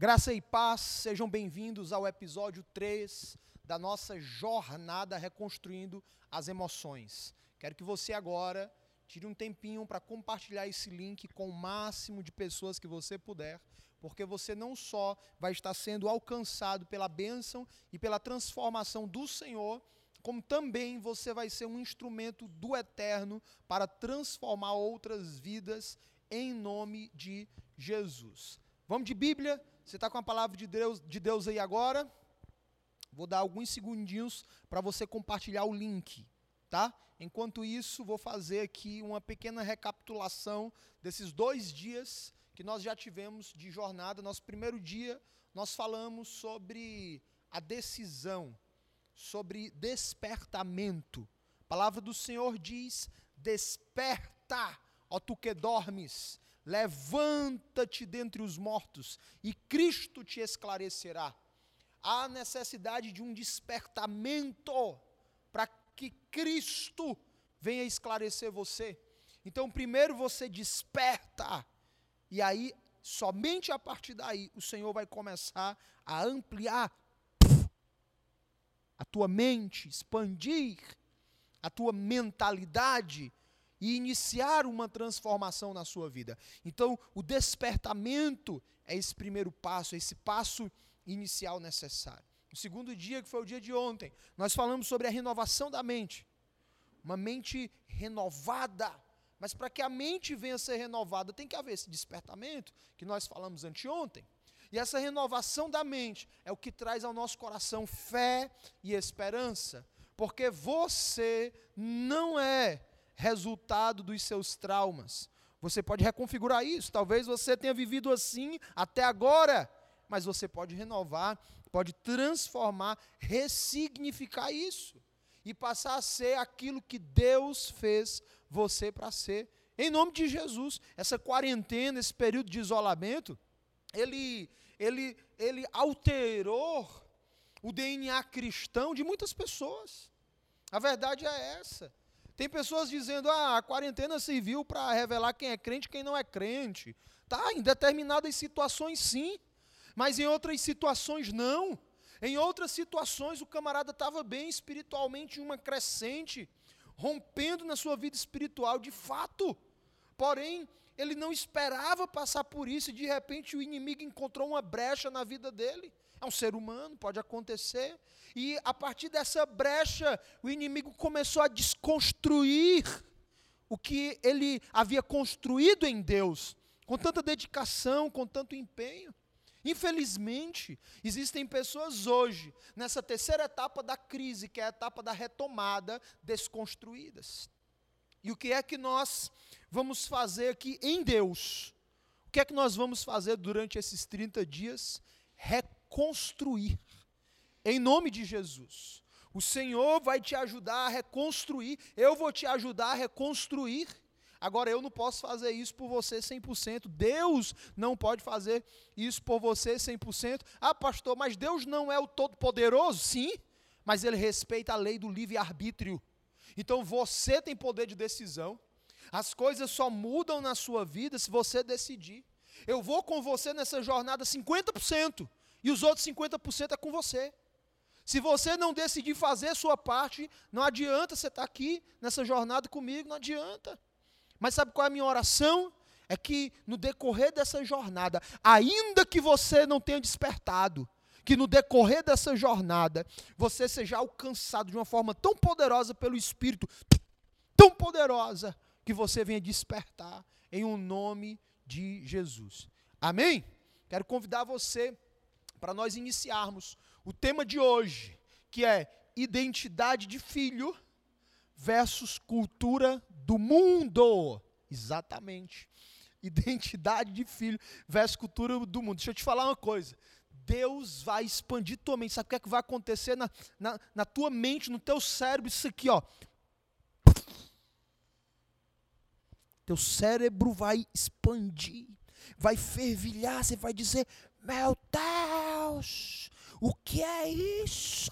Graça e paz, sejam bem-vindos ao episódio 3 da nossa jornada reconstruindo as emoções. Quero que você agora tire um tempinho para compartilhar esse link com o máximo de pessoas que você puder, porque você não só vai estar sendo alcançado pela bênção e pela transformação do Senhor, como também você vai ser um instrumento do eterno para transformar outras vidas em nome de Jesus. Vamos de Bíblia? Você está com a palavra de Deus, de Deus aí agora? Vou dar alguns segundinhos para você compartilhar o link, tá? Enquanto isso, vou fazer aqui uma pequena recapitulação desses dois dias que nós já tivemos de jornada. Nosso primeiro dia, nós falamos sobre a decisão, sobre despertamento. A palavra do Senhor diz: desperta, ó tu que dormes, Levanta-te dentre os mortos e Cristo te esclarecerá. Há necessidade de um despertamento para que Cristo venha esclarecer você. Então, primeiro você desperta, e aí, somente a partir daí, o Senhor vai começar a ampliar a tua mente, expandir a tua mentalidade e iniciar uma transformação na sua vida. Então, o despertamento é esse primeiro passo, é esse passo inicial necessário. O segundo dia, que foi o dia de ontem, nós falamos sobre a renovação da mente. Uma mente renovada. Mas para que a mente venha a ser renovada, tem que haver esse despertamento que nós falamos anteontem. E essa renovação da mente é o que traz ao nosso coração fé e esperança. Porque você não é resultado dos seus traumas. Você pode reconfigurar isso. Talvez você tenha vivido assim até agora, mas você pode renovar, pode transformar, ressignificar isso e passar a ser aquilo que Deus fez você para ser. Em nome de Jesus, essa quarentena, esse período de isolamento, ele ele ele alterou o DNA cristão de muitas pessoas. A verdade é essa. Tem pessoas dizendo: ah, a quarentena serviu para revelar quem é crente e quem não é crente. Tá, em determinadas situações sim, mas em outras situações não. Em outras situações o camarada estava bem espiritualmente em uma crescente, rompendo na sua vida espiritual de fato. Porém, ele não esperava passar por isso e de repente o inimigo encontrou uma brecha na vida dele. É um ser humano, pode acontecer. E a partir dessa brecha, o inimigo começou a desconstruir o que ele havia construído em Deus, com tanta dedicação, com tanto empenho. Infelizmente, existem pessoas hoje, nessa terceira etapa da crise, que é a etapa da retomada, desconstruídas. E o que é que nós vamos fazer aqui em Deus? O que é que nós vamos fazer durante esses 30 dias? Reconstruir. Em nome de Jesus. O Senhor vai te ajudar a reconstruir, eu vou te ajudar a reconstruir. Agora, eu não posso fazer isso por você 100%. Deus não pode fazer isso por você 100%. Ah, pastor, mas Deus não é o Todo-Poderoso? Sim, mas Ele respeita a lei do livre-arbítrio. Então, você tem poder de decisão. As coisas só mudam na sua vida se você decidir. Eu vou com você nessa jornada 50%. E os outros 50% é com você. Se você não decidir fazer a sua parte, não adianta você estar aqui nessa jornada comigo, não adianta. Mas sabe qual é a minha oração? É que no decorrer dessa jornada, ainda que você não tenha despertado, que no decorrer dessa jornada você seja alcançado de uma forma tão poderosa pelo Espírito, tão poderosa, que você venha despertar em um nome de Jesus. Amém? Quero convidar você para nós iniciarmos o tema de hoje, que é identidade de filho versus cultura do mundo. Exatamente. Identidade de filho versus cultura do mundo. Deixa eu te falar uma coisa. Deus vai expandir tua mente. Sabe o que, é que vai acontecer na, na, na tua mente, no teu cérebro? Isso aqui, ó. Teu cérebro vai expandir, vai fervilhar. Você vai dizer: Meu Deus, o que é isso?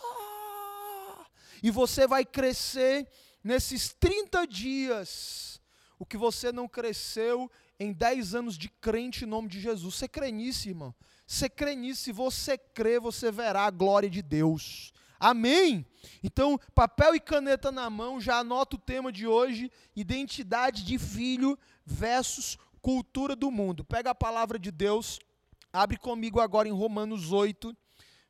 E você vai crescer nesses 30 dias, o que você não cresceu em 10 anos de crente em nome de Jesus. Você crê nisso, irmão? Você crê nisso? Se você crê, você verá a glória de Deus. Amém? Então, papel e caneta na mão, já anota o tema de hoje: identidade de filho versus cultura do mundo. Pega a palavra de Deus, abre comigo agora em Romanos 8,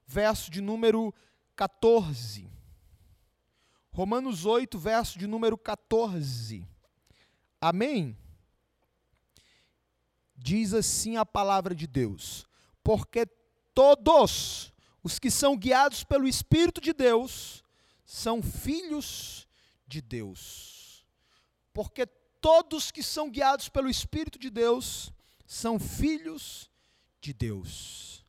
verso de número 14. Romanos 8, verso de número 14. Amém? Diz assim a palavra de Deus: Porque todos os que são guiados pelo Espírito de Deus são filhos de Deus. Porque todos que são guiados pelo Espírito de Deus são filhos de Deus.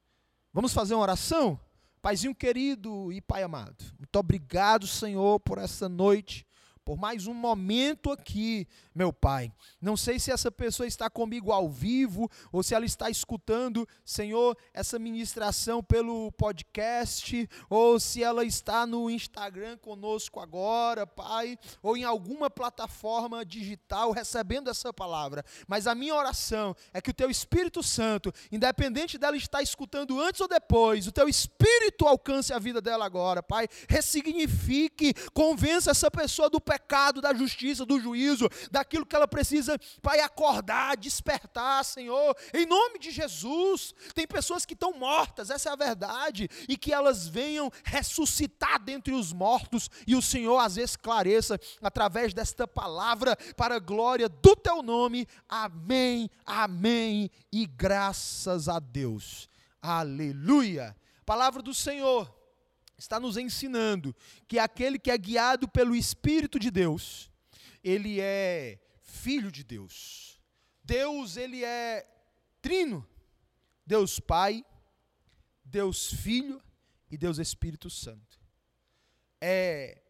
Vamos fazer uma oração? Paizinho querido e Pai amado, muito obrigado, Senhor, por essa noite por mais um momento aqui, meu Pai. Não sei se essa pessoa está comigo ao vivo ou se ela está escutando, Senhor, essa ministração pelo podcast ou se ela está no Instagram conosco agora, Pai, ou em alguma plataforma digital recebendo essa palavra. Mas a minha oração é que o Teu Espírito Santo, independente dela estar escutando antes ou depois, o Teu Espírito alcance a vida dela agora, Pai. Ressignifique, convença essa pessoa do pecado pecado, da justiça, do juízo, daquilo que ela precisa, Pai, acordar, despertar, Senhor, em nome de Jesus. Tem pessoas que estão mortas, essa é a verdade, e que elas venham ressuscitar dentre os mortos, e o Senhor vezes esclareça através desta palavra, para a glória do teu nome. Amém, amém, e graças a Deus. Aleluia. Palavra do Senhor está nos ensinando que aquele que é guiado pelo Espírito de Deus, ele é filho de Deus. Deus, ele é trino. Deus Pai, Deus Filho e Deus Espírito Santo. É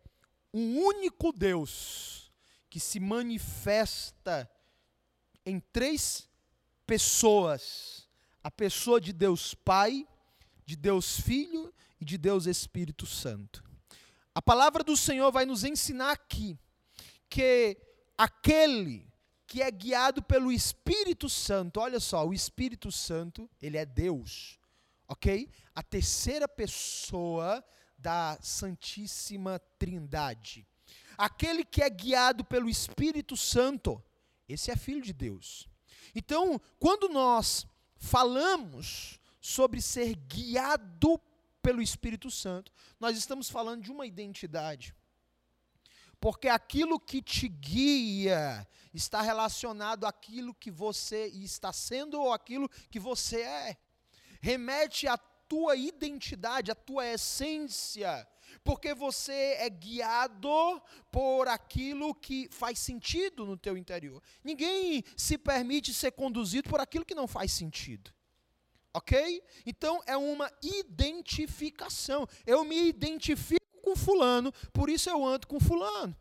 um único Deus que se manifesta em três pessoas: a pessoa de Deus Pai, de Deus Filho e de Deus Espírito Santo. A palavra do Senhor vai nos ensinar aqui que aquele que é guiado pelo Espírito Santo, olha só, o Espírito Santo, ele é Deus, ok? A terceira pessoa da Santíssima Trindade. Aquele que é guiado pelo Espírito Santo, esse é filho de Deus. Então, quando nós falamos sobre ser guiado pelo Espírito Santo, nós estamos falando de uma identidade. Porque aquilo que te guia está relacionado àquilo que você está sendo ou aquilo que você é. Remete à tua identidade, à tua essência. Porque você é guiado por aquilo que faz sentido no teu interior. Ninguém se permite ser conduzido por aquilo que não faz sentido. Ok? Então é uma identificação. Eu me identifico com Fulano, por isso eu ando com Fulano.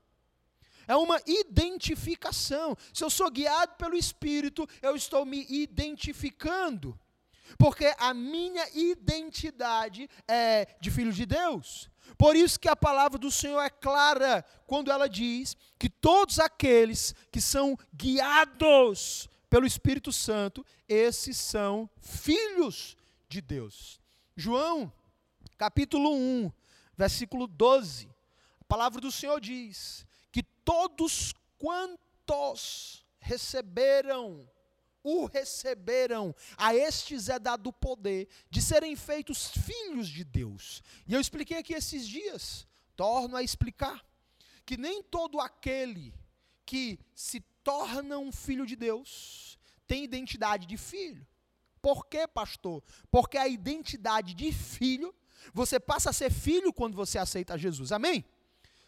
É uma identificação. Se eu sou guiado pelo Espírito, eu estou me identificando. Porque a minha identidade é de filho de Deus. Por isso que a palavra do Senhor é clara quando ela diz que todos aqueles que são guiados pelo Espírito Santo, esses são filhos de Deus. João, capítulo 1, versículo 12. A palavra do Senhor diz que todos quantos receberam, o receberam, a estes é dado o poder de serem feitos filhos de Deus. E eu expliquei aqui esses dias, torno a explicar, que nem todo aquele que se torna um filho de Deus tem identidade de filho. Por quê, pastor? Porque a identidade de filho, você passa a ser filho quando você aceita Jesus. Amém?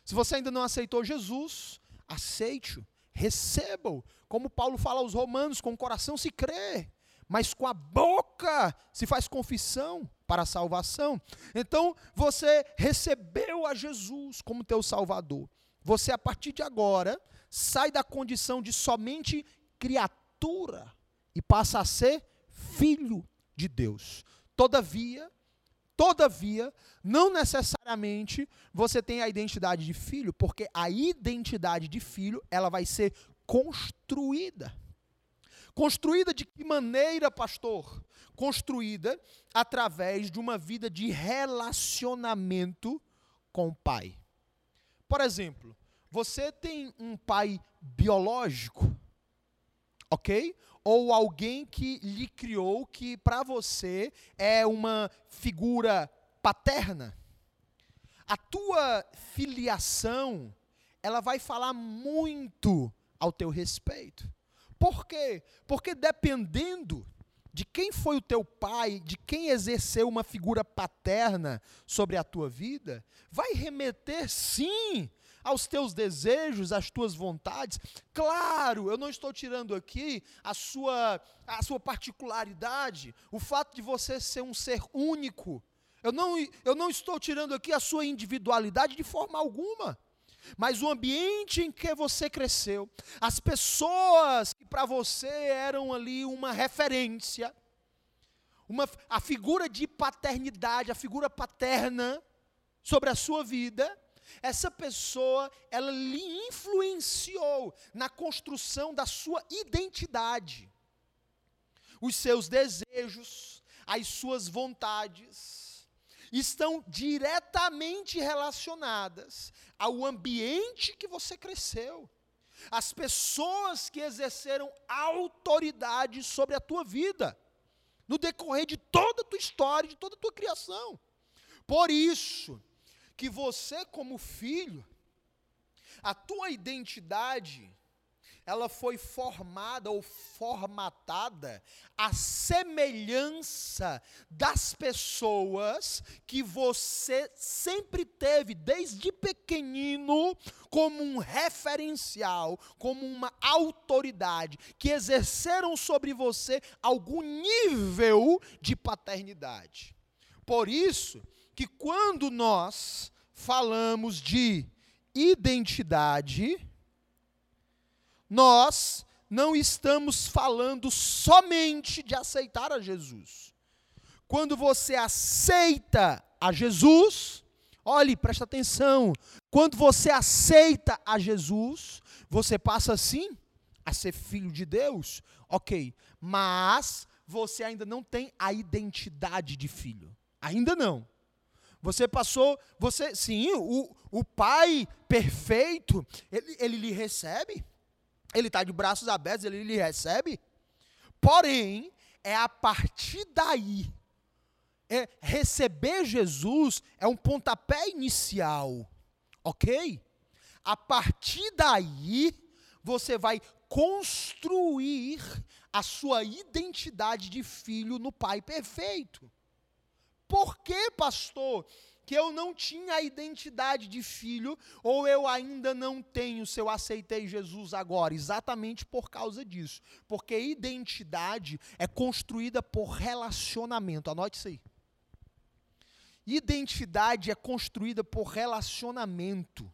Se você ainda não aceitou Jesus, aceite-o, receba-o. Como Paulo fala aos romanos, com o coração se crê, mas com a boca se faz confissão para a salvação. Então, você recebeu a Jesus como teu salvador. Você, a partir de agora, sai da condição de somente criatura e passa a ser filho de Deus. Todavia, todavia, não necessariamente você tem a identidade de filho, porque a identidade de filho, ela vai ser construída. Construída de que maneira, pastor? Construída através de uma vida de relacionamento com o pai. Por exemplo, você tem um pai biológico, ok? Ou alguém que lhe criou, que para você é uma figura paterna. A tua filiação, ela vai falar muito ao teu respeito. Por quê? Porque dependendo de quem foi o teu pai, de quem exerceu uma figura paterna sobre a tua vida, vai remeter sim aos teus desejos, às tuas vontades. Claro, eu não estou tirando aqui a sua, a sua particularidade, o fato de você ser um ser único. Eu não, eu não estou tirando aqui a sua individualidade de forma alguma. Mas o ambiente em que você cresceu, as pessoas que para você eram ali uma referência, uma, a figura de paternidade, a figura paterna sobre a sua vida, essa pessoa, ela lhe influenciou na construção da sua identidade. Os seus desejos, as suas vontades, estão diretamente relacionadas ao ambiente que você cresceu. As pessoas que exerceram autoridade sobre a tua vida, no decorrer de toda a tua história, de toda a tua criação. Por isso, que você como filho, a tua identidade, ela foi formada ou formatada à semelhança das pessoas que você sempre teve desde pequenino como um referencial, como uma autoridade, que exerceram sobre você algum nível de paternidade. Por isso, que quando nós falamos de identidade, nós não estamos falando somente de aceitar a Jesus. Quando você aceita a Jesus, olhe, presta atenção. Quando você aceita a Jesus, você passa sim a ser filho de Deus, ok, mas você ainda não tem a identidade de filho. Ainda não. Você passou, você, sim, o, o pai perfeito, ele, ele lhe recebe. Ele está de braços abertos, ele lhe recebe. Porém, é a partir daí, é, receber Jesus é um pontapé inicial, ok? A partir daí, você vai construir a sua identidade de filho no Pai perfeito. Por que, pastor, que eu não tinha a identidade de filho, ou eu ainda não tenho se eu aceitei Jesus agora? Exatamente por causa disso. Porque identidade é construída por relacionamento. Anote isso aí. Identidade é construída por relacionamento.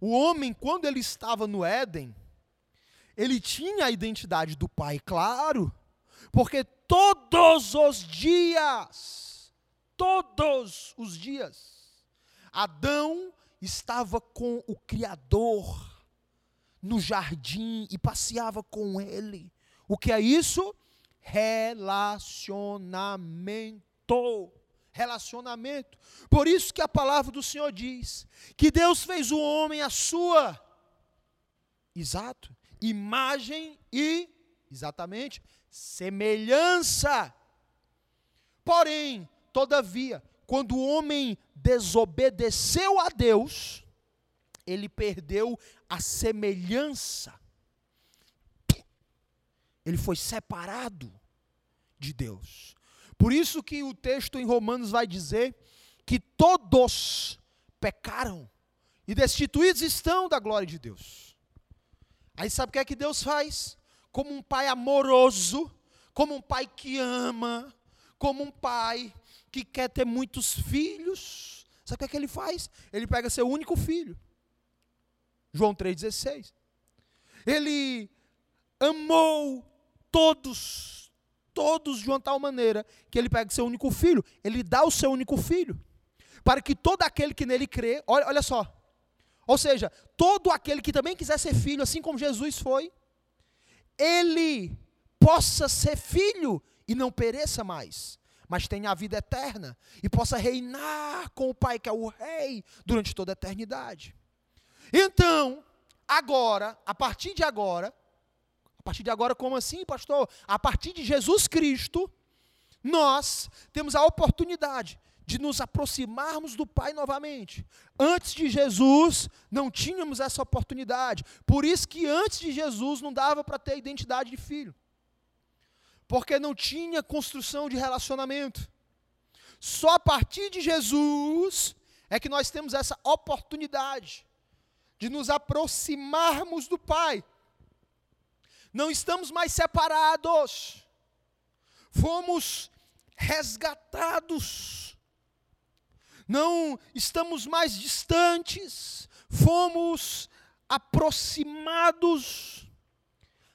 O homem, quando ele estava no Éden, ele tinha a identidade do pai, claro, porque todos os dias todos os dias. Adão estava com o Criador no jardim e passeava com ele. O que é isso? Relacionamento. Relacionamento. Por isso que a palavra do Senhor diz que Deus fez o homem a sua exato, imagem e exatamente semelhança. Porém, Todavia, quando o homem desobedeceu a Deus, ele perdeu a semelhança. Ele foi separado de Deus. Por isso que o texto em Romanos vai dizer que todos pecaram e destituídos estão da glória de Deus. Aí sabe o que é que Deus faz? Como um pai amoroso, como um pai que ama, como um pai que quer ter muitos filhos, sabe o que, é que ele faz? Ele pega seu único filho. João 3,16. Ele amou todos, todos de uma tal maneira, que ele pega seu único filho, ele dá o seu único filho, para que todo aquele que nele crê, olha, olha só, ou seja, todo aquele que também quiser ser filho, assim como Jesus foi, ele possa ser filho e não pereça mais, mas tenha a vida eterna e possa reinar com o Pai, que é o Rei, durante toda a eternidade. Então, agora, a partir de agora, a partir de agora, como assim, pastor? A partir de Jesus Cristo, nós temos a oportunidade de nos aproximarmos do Pai novamente. Antes de Jesus, não tínhamos essa oportunidade. Por isso que antes de Jesus não dava para ter identidade de filho. Porque não tinha construção de relacionamento. Só a partir de Jesus é que nós temos essa oportunidade de nos aproximarmos do Pai. Não estamos mais separados. Fomos resgatados não estamos mais distantes, fomos aproximados.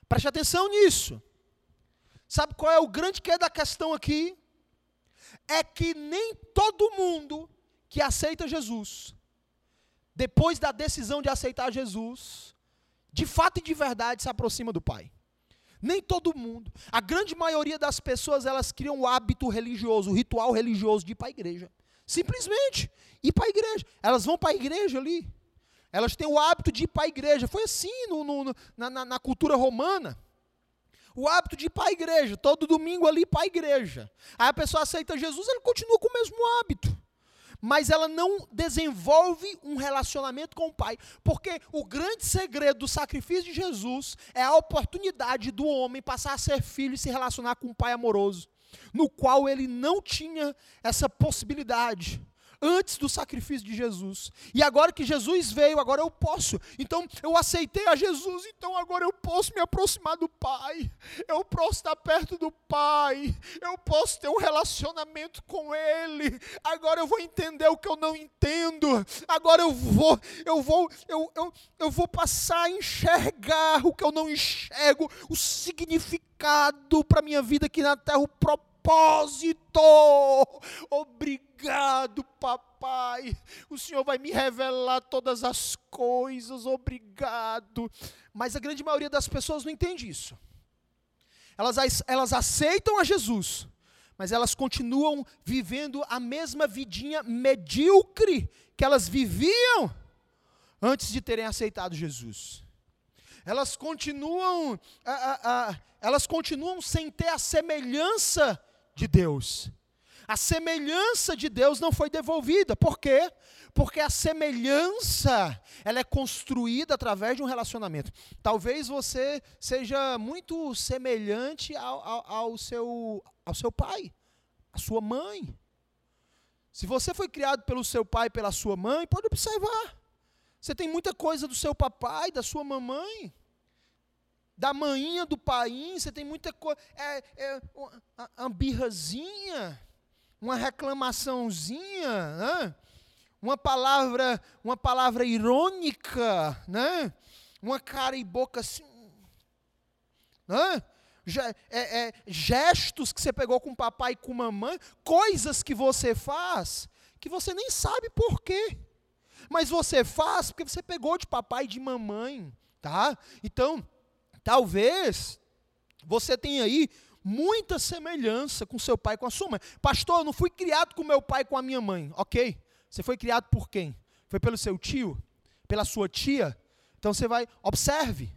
Preste atenção nisso. Sabe qual é o grande que é da questão aqui? É que nem todo mundo que aceita Jesus, depois da decisão de aceitar Jesus, de fato e de verdade se aproxima do Pai. Nem todo mundo. A grande maioria das pessoas, elas criam o hábito religioso, o ritual religioso de ir para a igreja. Simplesmente ir para a igreja. Elas vão para a igreja ali. Elas têm o hábito de ir para a igreja. Foi assim no, no, na, na, na cultura romana. O hábito de ir para a igreja, todo domingo ali para a igreja. Aí a pessoa aceita Jesus, ele continua com o mesmo hábito. Mas ela não desenvolve um relacionamento com o Pai. Porque o grande segredo do sacrifício de Jesus é a oportunidade do homem passar a ser filho e se relacionar com um Pai amoroso no qual ele não tinha essa possibilidade antes do sacrifício de Jesus. E agora que Jesus veio, agora eu posso. Então eu aceitei a Jesus, então agora eu posso me aproximar do Pai. Eu posso estar perto do Pai. Eu posso ter um relacionamento com ele. Agora eu vou entender o que eu não entendo. Agora eu vou eu vou eu, eu, eu vou passar a enxergar o que eu não enxergo, o significado para minha vida aqui na terra, o propósito propósito. Obrigado, papai. O Senhor vai me revelar todas as coisas. Obrigado. Mas a grande maioria das pessoas não entende isso. Elas, elas aceitam a Jesus, mas elas continuam vivendo a mesma vidinha medíocre que elas viviam antes de terem aceitado Jesus. Elas continuam, elas continuam sem ter a semelhança de Deus. A semelhança de Deus não foi devolvida. Por quê? Porque a semelhança, ela é construída através de um relacionamento. Talvez você seja muito semelhante ao, ao, ao seu, ao seu pai, à sua mãe. Se você foi criado pelo seu pai e pela sua mãe, pode observar. Você tem muita coisa do seu papai, da sua mamãe da manhinha do paim, você tem muita coisa. É, é uma birrazinha, uma reclamaçãozinha, né? uma palavra, uma palavra irônica, né? uma cara e boca assim. Né? É, é, gestos que você pegou com papai e com mamãe, coisas que você faz que você nem sabe por quê. Mas você faz porque você pegou de papai e de mamãe, tá? Então, Talvez você tenha aí muita semelhança com seu pai com a sua mãe. Pastor, eu não fui criado com meu pai com a minha mãe. Ok. Você foi criado por quem? Foi pelo seu tio? Pela sua tia? Então você vai, observe.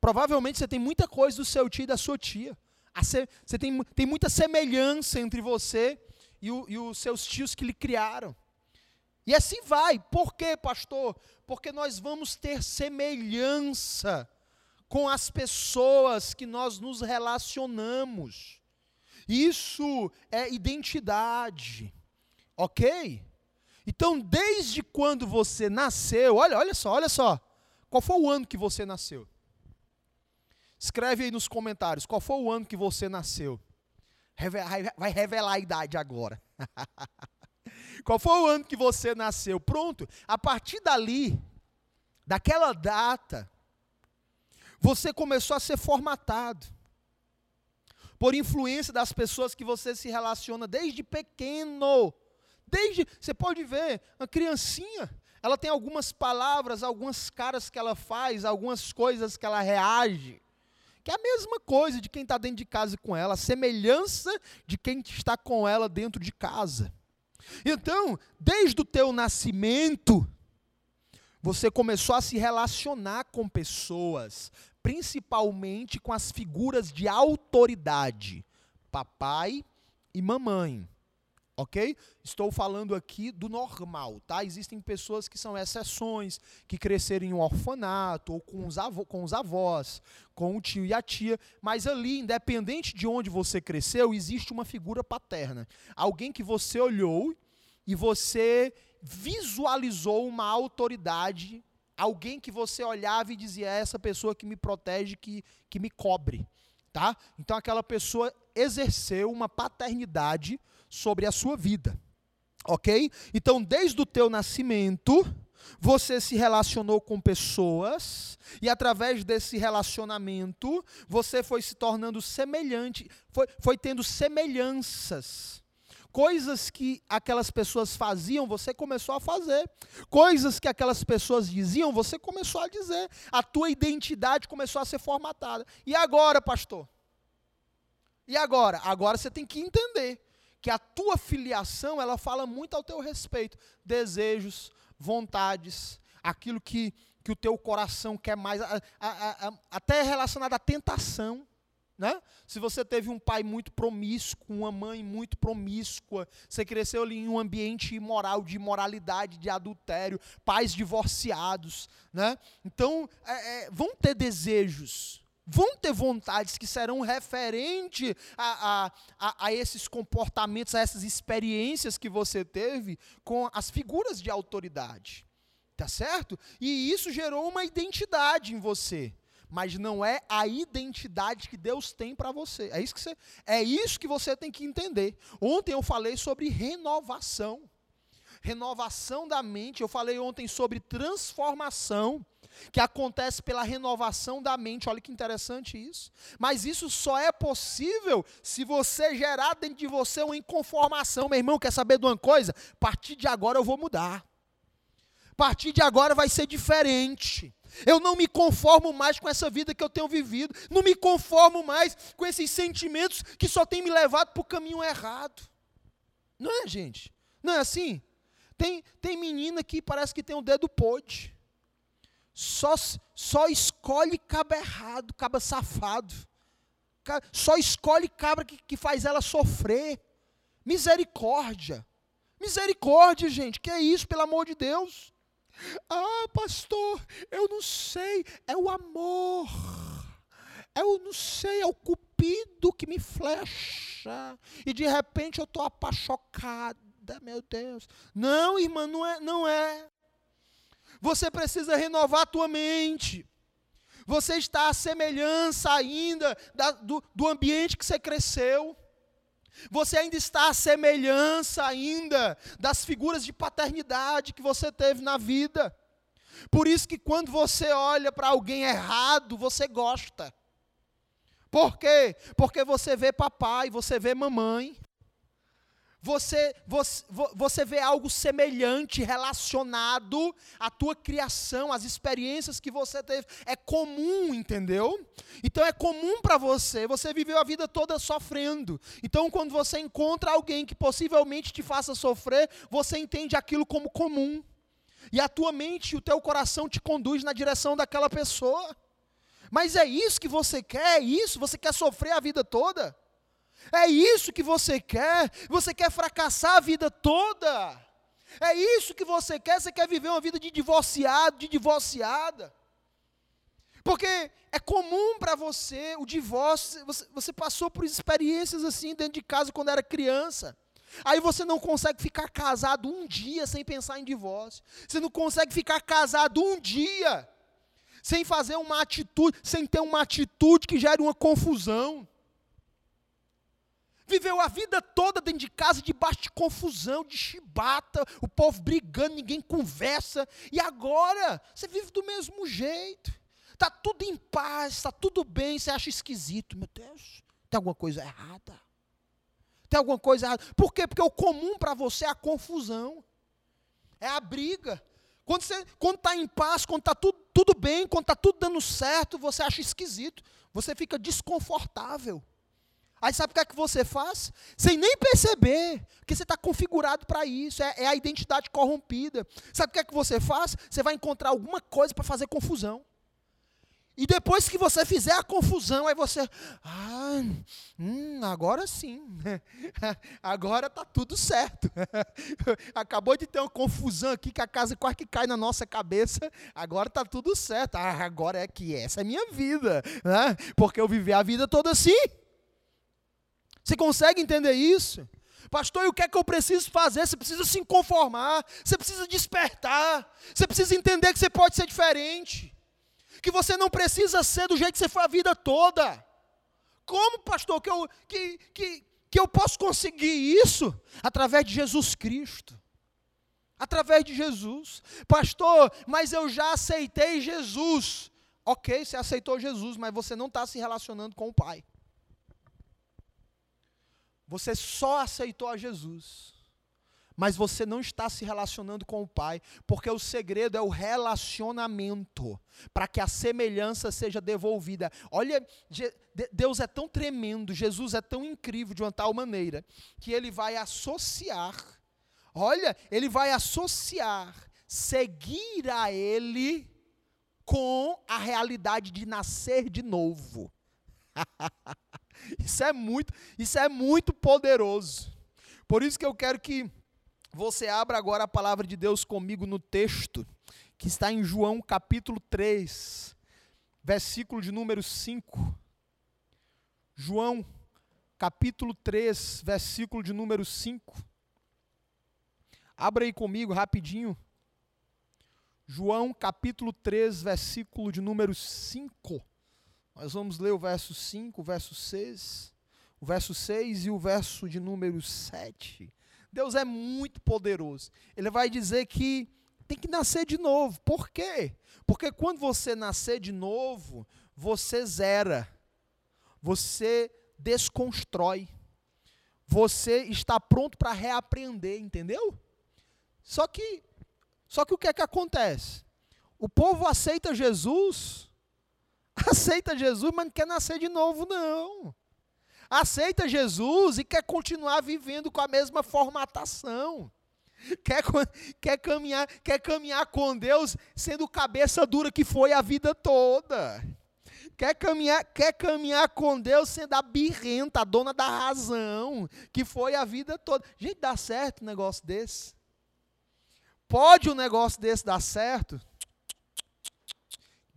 Provavelmente você tem muita coisa do seu tio e da sua tia. Você tem, tem muita semelhança entre você e, o, e os seus tios que lhe criaram. E assim vai. Por quê, pastor? Porque nós vamos ter semelhança com as pessoas que nós nos relacionamos. Isso é identidade. Ok? Então, desde quando você nasceu, olha, olha só, olha só. Qual foi o ano que você nasceu? Escreve aí nos comentários, qual foi o ano que você nasceu? Vai revelar a idade agora. qual foi o ano que você nasceu? Pronto. A partir dali, daquela data, você começou a ser formatado por influência das pessoas que você se relaciona desde pequeno. Desde, você pode ver, uma criancinha, ela tem algumas palavras, algumas caras que ela faz, algumas coisas que ela reage, que é a mesma coisa de quem está dentro de casa com ela, a semelhança de quem está com ela dentro de casa. Então, desde o teu nascimento, você começou a se relacionar com pessoas, principalmente com as figuras de autoridade, papai e mamãe ok? Estou falando aqui do normal, tá? Existem pessoas que são exceções, que cresceram em um orfanato, ou com os, com os avós, com o tio e a tia, mas ali, independente de onde você cresceu, existe uma figura paterna. Alguém que você olhou e você visualizou uma autoridade, alguém que você olhava e dizia, é essa pessoa que me protege, que, que me cobre. Tá? Então aquela pessoa exerceu uma paternidade sobre a sua vida. Ok? Então, desde o teu nascimento, você se relacionou com pessoas e através desse relacionamento você foi se tornando semelhante, foi, foi tendo semelhanças. Coisas que aquelas pessoas faziam, você começou a fazer. Coisas que aquelas pessoas diziam, você começou a dizer. A tua identidade começou a ser formatada. E agora, pastor? E agora? Agora você tem que entender que a tua filiação, ela fala muito ao teu respeito. Desejos, vontades, aquilo que, que o teu coração quer mais, a, a, a, até relacionado à tentação. Né? Se você teve um pai muito promíscuo, uma mãe muito promíscua, você cresceu ali em um ambiente imoral, de imoralidade, de adultério, pais divorciados, né? então é, é, vão ter desejos, vão ter vontades que serão referentes a, a, a, a, esses comportamentos, a essas experiências que você teve com as figuras de autoridade. Tá certo? E isso gerou uma identidade em você. Mas não é a identidade que Deus tem para você. É isso, que você. é isso que você tem que entender. Ontem eu falei sobre renovação. Renovação da mente. Eu falei ontem sobre transformação que acontece pela renovação da mente. Olha que interessante isso. Mas isso só é possível se você gerar dentro de você uma inconformação. Meu irmão, quer saber de uma coisa? A partir de agora eu vou mudar. A partir de agora vai ser diferente. Eu não me conformo mais com essa vida que eu tenho vivido. Não me conformo mais com esses sentimentos que só têm me levado para o caminho errado. Não é, gente? Não é assim? Tem, tem menina que parece que tem o um dedo podre só, só escolhe cabra errado, cabra safado. Só escolhe cabra que, que faz ela sofrer. Misericórdia. Misericórdia, gente. Que é isso, pelo amor de Deus? Ah, pastor, eu não sei. É o amor. Eu não sei, é o cupido que me flecha. E de repente eu estou apachocada, meu Deus. Não, irmã, não é, não é. Você precisa renovar a tua mente. Você está à semelhança ainda da, do, do ambiente que você cresceu. Você ainda está à semelhança ainda das figuras de paternidade que você teve na vida. Por isso que quando você olha para alguém errado, você gosta. Por quê? Porque você vê papai, você vê mamãe, você, você, você vê algo semelhante relacionado à tua criação, às experiências que você teve. É comum, entendeu? Então é comum para você, você viveu a vida toda sofrendo. Então quando você encontra alguém que possivelmente te faça sofrer, você entende aquilo como comum. E a tua mente, o teu coração te conduz na direção daquela pessoa. Mas é isso que você quer? É isso? Você quer sofrer a vida toda? É isso que você quer? Você quer fracassar a vida toda? É isso que você quer? Você quer viver uma vida de divorciado, de divorciada? Porque é comum para você o divórcio, você, você, passou por experiências assim dentro de casa quando era criança. Aí você não consegue ficar casado um dia sem pensar em divórcio. Você não consegue ficar casado um dia sem fazer uma atitude, sem ter uma atitude que gere uma confusão viveu a vida toda dentro de casa, debaixo de confusão, de chibata, o povo brigando, ninguém conversa, e agora você vive do mesmo jeito. Está tudo em paz, está tudo bem, você acha esquisito, meu Deus, tem alguma coisa errada. Tem alguma coisa errada. Por quê? Porque o comum para você é a confusão, é a briga. Quando está em paz, quando está tudo tudo bem, quando está tudo dando certo, você acha esquisito, você fica desconfortável. Aí sabe o que é que você faz? Sem nem perceber, que você está configurado para isso, é, é, a identidade corrompida. Sabe o que é que você faz? Você vai encontrar alguma coisa para fazer confusão. E depois que você fizer a confusão, aí você, ah, hum, agora sim, agora está tudo certo. Acabou de ter uma confusão aqui que a casa quase que cai na nossa cabeça, agora está tudo certo. Ah, agora é que essa é a minha vida, né? porque eu vivi a vida toda assim. Você consegue entender isso? Pastor, e o que é que eu preciso fazer? Você precisa se conformar, você precisa despertar, você precisa entender que você pode ser diferente que você não precisa ser do jeito que você foi a vida toda. Como, pastor, que eu, que, que, que eu posso conseguir isso? Através de Jesus Cristo. Através de Jesus. Pastor, mas eu já aceitei Jesus. Ok, você aceitou Jesus, mas você não está se relacionando com o Pai. Você só aceitou a Jesus mas você não está se relacionando com o Pai, porque o segredo é o relacionamento, para que a semelhança seja devolvida. Olha, Deus é tão tremendo, Jesus é tão incrível de uma tal maneira, que ele vai associar, olha, ele vai associar seguir a Ele com a realidade de nascer de novo. isso é muito, isso é muito poderoso. Por isso que eu quero que você abra agora a palavra de Deus comigo no texto que está em João capítulo 3, versículo de número 5. João capítulo 3, versículo de número 5. Abra aí comigo rapidinho. João capítulo 3, versículo de número 5. Nós vamos ler o verso 5, o verso 6, o verso 6 e o verso de número 7. Deus é muito poderoso. Ele vai dizer que tem que nascer de novo. Por quê? Porque quando você nascer de novo, você zera, você desconstrói, você está pronto para reaprender, entendeu? Só que, só que o que é que acontece? O povo aceita Jesus, aceita Jesus, mas não quer nascer de novo, não aceita Jesus e quer continuar vivendo com a mesma formatação. Quer, quer, caminhar, quer caminhar com Deus sendo cabeça dura que foi a vida toda. Quer caminhar, quer caminhar com Deus sendo a birrenta, a dona da razão, que foi a vida toda. Gente, dá certo um negócio desse? Pode um negócio desse dar certo?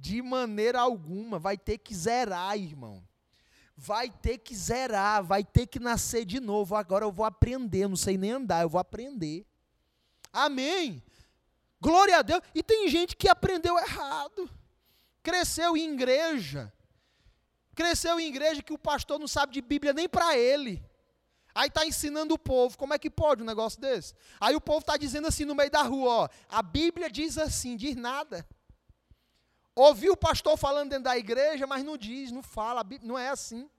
De maneira alguma, vai ter que zerar, irmão vai ter que zerar, vai ter que nascer de novo. Agora eu vou aprender, não sei nem andar, eu vou aprender. Amém. Glória a Deus. E tem gente que aprendeu errado. Cresceu em igreja. Cresceu em igreja que o pastor não sabe de Bíblia nem para ele. Aí está ensinando o povo. Como é que pode um negócio desse? Aí o povo está dizendo assim no meio da rua: ó, a Bíblia diz assim, diz nada. Ouviu o pastor falando dentro da igreja, mas não diz, não fala, não é assim.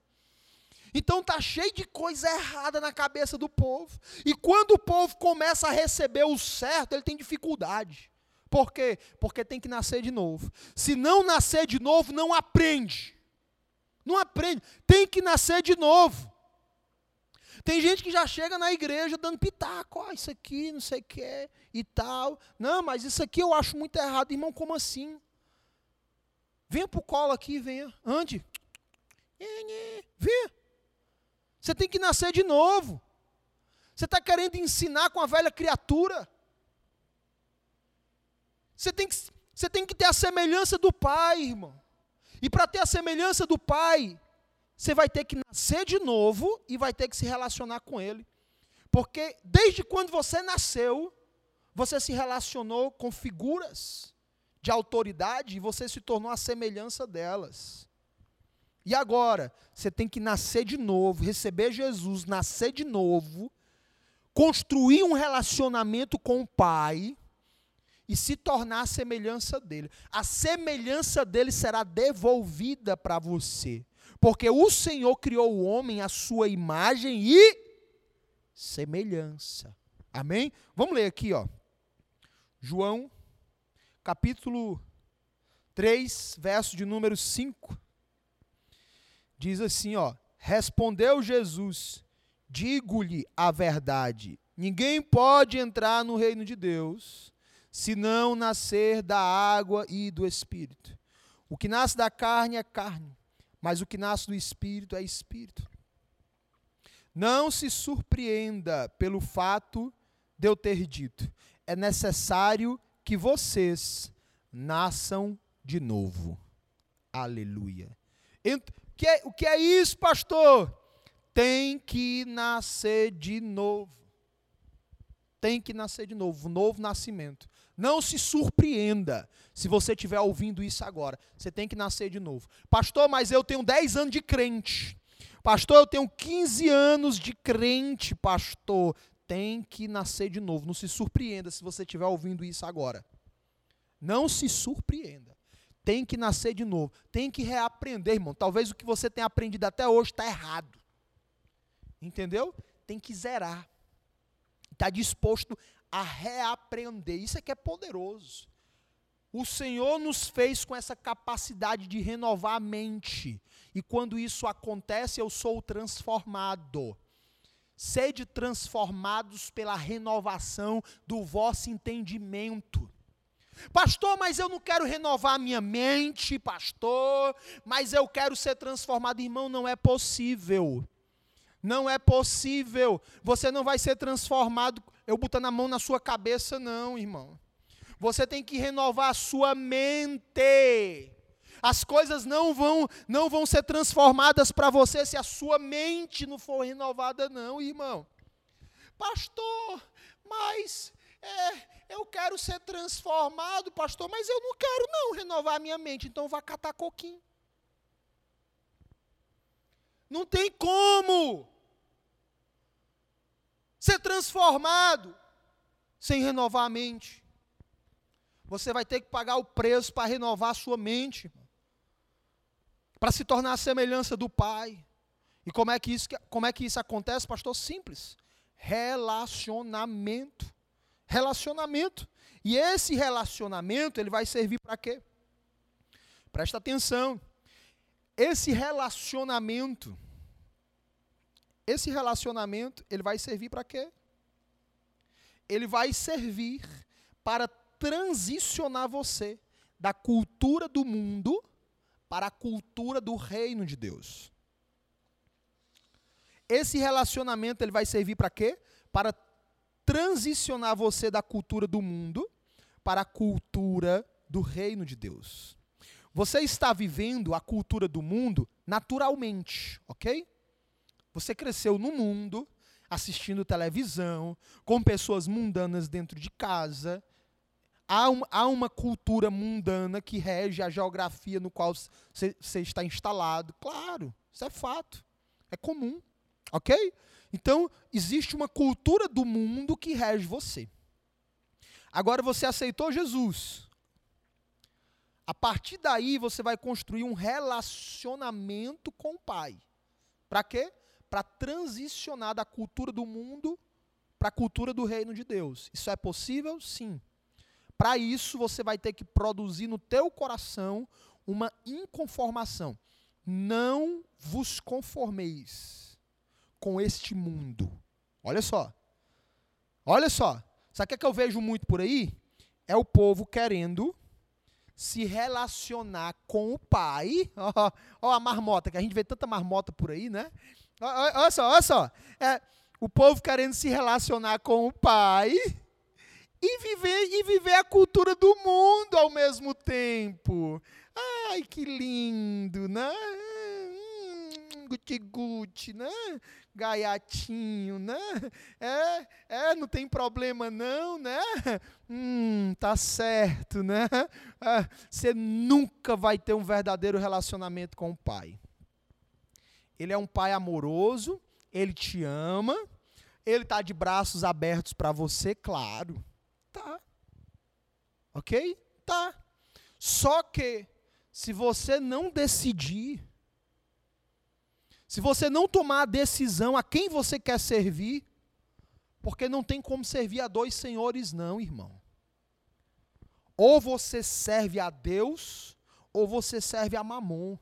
Então tá cheio de coisa errada na cabeça do povo. E quando o povo começa a receber o certo, ele tem dificuldade. Por quê? Porque tem que nascer de novo. Se não nascer de novo, não aprende. Não aprende. Tem que nascer de novo. Tem gente que já chega na igreja dando pitaco, oh, isso aqui, não sei o que e tal. Não, mas isso aqui eu acho muito errado, irmão, como assim? Venha para o colo aqui, venha. Ande. Venha. Você tem que nascer de novo. Você está querendo ensinar com a velha criatura. Você tem, que, você tem que ter a semelhança do Pai, irmão. E para ter a semelhança do Pai, você vai ter que nascer de novo e vai ter que se relacionar com Ele. Porque desde quando você nasceu, você se relacionou com figuras de autoridade e você se tornou a semelhança delas. E agora, você tem que nascer de novo, receber Jesus, nascer de novo, construir um relacionamento com o Pai e se tornar a semelhança dele. A semelhança dele será devolvida para você, porque o Senhor criou o homem à sua imagem e semelhança. Amém? Vamos ler aqui, ó. João capítulo 3, verso de número 5. Diz assim, ó: Respondeu Jesus: Digo-lhe a verdade. Ninguém pode entrar no reino de Deus se não nascer da água e do espírito. O que nasce da carne é carne, mas o que nasce do espírito é espírito. Não se surpreenda pelo fato de eu ter dito: é necessário que vocês nasçam de novo. Aleluia. Que é, o que é isso, pastor? Tem que nascer de novo. Tem que nascer de novo, novo nascimento. Não se surpreenda se você estiver ouvindo isso agora. Você tem que nascer de novo. Pastor, mas eu tenho 10 anos de crente. Pastor, eu tenho 15 anos de crente, pastor. Tem que nascer de novo. Não se surpreenda se você estiver ouvindo isso agora. Não se surpreenda. Tem que nascer de novo. Tem que reaprender, irmão. Talvez o que você tenha aprendido até hoje está errado. Entendeu? Tem que zerar. Está disposto a reaprender. Isso é que é poderoso. O Senhor nos fez com essa capacidade de renovar a mente. E quando isso acontece, eu sou transformado. Sede transformados pela renovação do vosso entendimento. Pastor, mas eu não quero renovar a minha mente, pastor, mas eu quero ser transformado. Irmão, não é possível. Não é possível. Você não vai ser transformado eu botando a mão na sua cabeça, não, irmão. Você tem que renovar a sua mente. As coisas não vão, não vão ser transformadas para você se a sua mente não for renovada, não, irmão. Pastor, mas é, eu quero ser transformado, pastor, mas eu não quero não renovar a minha mente, então vá catar coquinho. Não tem como ser transformado sem renovar a mente. Você vai ter que pagar o preço para renovar a sua mente, para se tornar a semelhança do Pai. E como é que isso, como é que isso acontece, pastor? Simples. Relacionamento relacionamento. E esse relacionamento, ele vai servir para quê? Presta atenção. Esse relacionamento, esse relacionamento, ele vai servir para quê? Ele vai servir para transicionar você da cultura do mundo para a cultura do reino de Deus. Esse relacionamento ele vai servir para quê? Para transicionar você da cultura do mundo para a cultura do reino de Deus. Você está vivendo a cultura do mundo naturalmente, ok? Você cresceu no mundo, assistindo televisão, com pessoas mundanas dentro de casa. Há, um, há uma cultura mundana que rege a geografia no qual você está instalado. Claro, isso é fato. É comum, ok? Então, existe uma cultura do mundo que rege você. Agora você aceitou Jesus. A partir daí você vai construir um relacionamento com o Pai. Para quê? Para transicionar da cultura do mundo para a cultura do reino de Deus. Isso é possível? Sim. Para isso você vai ter que produzir no teu coração uma inconformação. Não vos conformeis com este mundo. Olha só. Olha só. Sabe o que, é que eu vejo muito por aí? É o povo querendo se relacionar com o pai. Olha a marmota, que a gente vê tanta marmota por aí, né? Olha só, olha só. É, o povo querendo se relacionar com o pai e viver, e viver a cultura do mundo ao mesmo tempo. Ai, que lindo, né? Hum, guti-guti, né? gaiatinho, né? É, é, não tem problema não, né? Hum, tá certo, né? É, você nunca vai ter um verdadeiro relacionamento com o pai. Ele é um pai amoroso, ele te ama, ele tá de braços abertos para você, claro. Tá. OK? Tá. Só que se você não decidir se você não tomar a decisão a quem você quer servir, porque não tem como servir a dois senhores, não, irmão. Ou você serve a Deus, ou você serve a Mamon.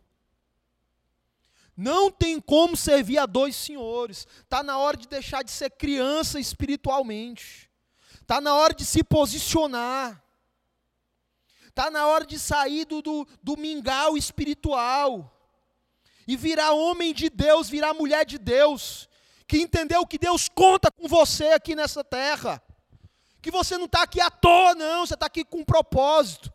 Não tem como servir a dois senhores. Está na hora de deixar de ser criança espiritualmente. Está na hora de se posicionar. Está na hora de sair do, do, do mingau espiritual. E virar homem de Deus, virar mulher de Deus. Que entendeu que Deus conta com você aqui nessa terra. Que você não está aqui à toa, não. Você está aqui com um propósito.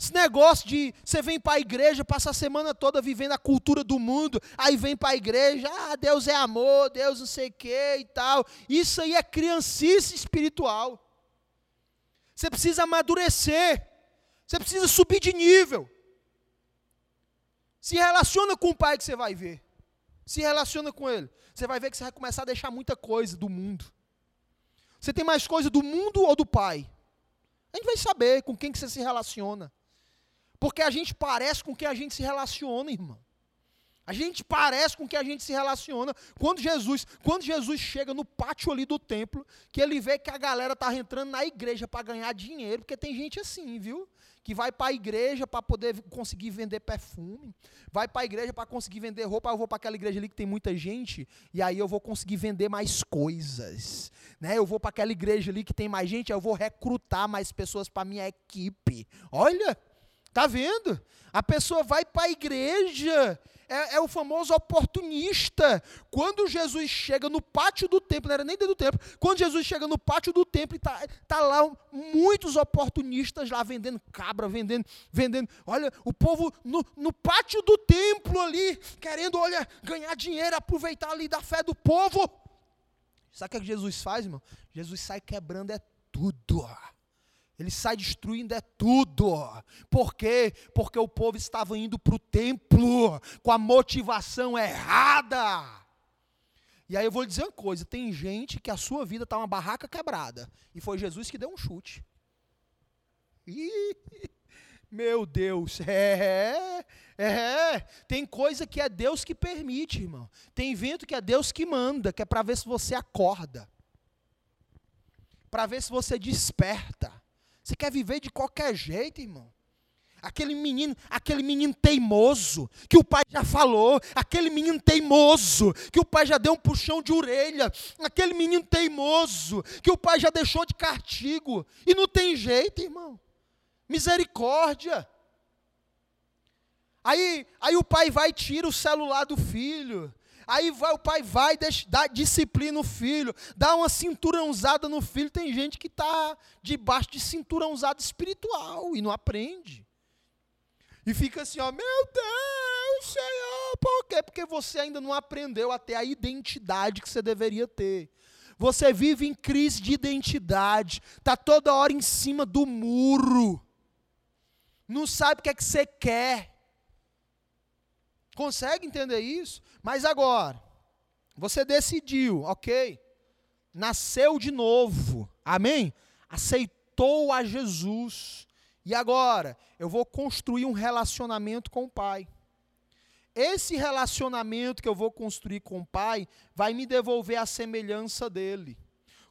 Esse negócio de você vem para a igreja, passa a semana toda vivendo a cultura do mundo, aí vem para a igreja, ah, Deus é amor, Deus não sei o que e tal. Isso aí é criancice espiritual. Você precisa amadurecer, você precisa subir de nível. Se relaciona com o pai que você vai ver. Se relaciona com ele. Você vai ver que você vai começar a deixar muita coisa do mundo. Você tem mais coisa do mundo ou do pai? A gente vai saber com quem que você se relaciona. Porque a gente parece com quem a gente se relaciona, irmão. A gente parece com quem a gente se relaciona. Quando Jesus, quando Jesus chega no pátio ali do templo, que ele vê que a galera tá entrando na igreja para ganhar dinheiro, porque tem gente assim, viu? Que vai para a igreja para poder conseguir vender perfume, vai para a igreja para conseguir vender roupa, eu vou para aquela igreja ali que tem muita gente, e aí eu vou conseguir vender mais coisas, né? Eu vou para aquela igreja ali que tem mais gente, eu vou recrutar mais pessoas para minha equipe. Olha, Tá vendo? A pessoa vai para a igreja, é, é, o famoso oportunista. Quando Jesus chega no pátio do templo, não era nem dentro do templo, quando Jesus chega no pátio do templo, está tá lá muitos oportunistas lá vendendo cabra, vendendo, vendendo. Olha, o povo no, no pátio do templo ali, querendo, olha, ganhar dinheiro, aproveitar ali da fé do povo. Sabe o que Jesus faz, irmão? Jesus sai quebrando é tudo. Ele sai destruindo é tudo. Por quê? Porque o povo estava indo para o templo com a motivação errada. E aí eu vou dizer uma coisa: tem gente que a sua vida está uma barraca quebrada. E foi Jesus que deu um chute. Ih, meu Deus, é, é, tem coisa que é Deus que permite, irmão. Tem vento que é Deus que manda, que é para ver se você acorda, para ver se você desperta. Você quer viver de qualquer jeito, irmão? Aquele menino, aquele menino teimoso, que o pai já falou, aquele menino teimoso, que o pai já deu um puxão de orelha, aquele menino teimoso, que o pai já deixou de castigo, e não tem jeito, irmão. Misericórdia. Aí, aí o pai vai e tira o celular do filho. Aí vai, o pai vai, deixa, dá disciplina no filho, dá uma cinturãozada no filho. Tem gente que está debaixo de cinturãozada espiritual e não aprende. E fica assim, ó, meu Deus, Senhor, por quê? Porque você ainda não aprendeu até a identidade que você deveria ter. Você vive em crise de identidade, está toda hora em cima do muro, não sabe o que é que você quer. Consegue entender isso? Mas agora, você decidiu, ok? Nasceu de novo, amém? Aceitou a Jesus. E agora, eu vou construir um relacionamento com o Pai. Esse relacionamento que eu vou construir com o Pai vai me devolver a semelhança dele.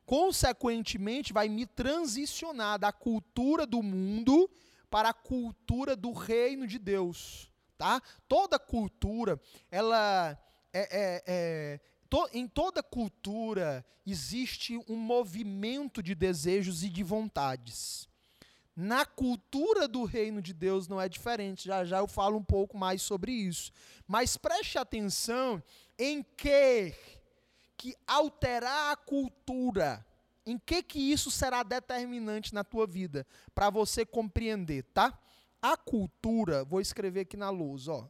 Consequentemente, vai me transicionar da cultura do mundo para a cultura do reino de Deus tá? Toda cultura, ela é, é, é to, em toda cultura existe um movimento de desejos e de vontades. Na cultura do reino de Deus não é diferente. Já já eu falo um pouco mais sobre isso. Mas preste atenção em que que alterar a cultura, em que que isso será determinante na tua vida para você compreender, tá? A cultura, vou escrever aqui na luz, ó.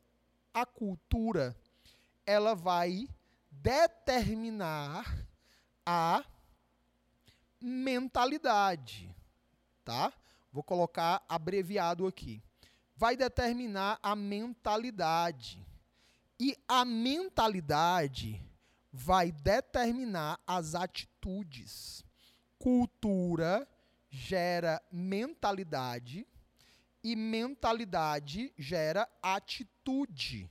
A cultura, ela vai determinar a mentalidade, tá? Vou colocar abreviado aqui. Vai determinar a mentalidade. E a mentalidade vai determinar as atitudes. Cultura gera mentalidade e mentalidade gera atitude.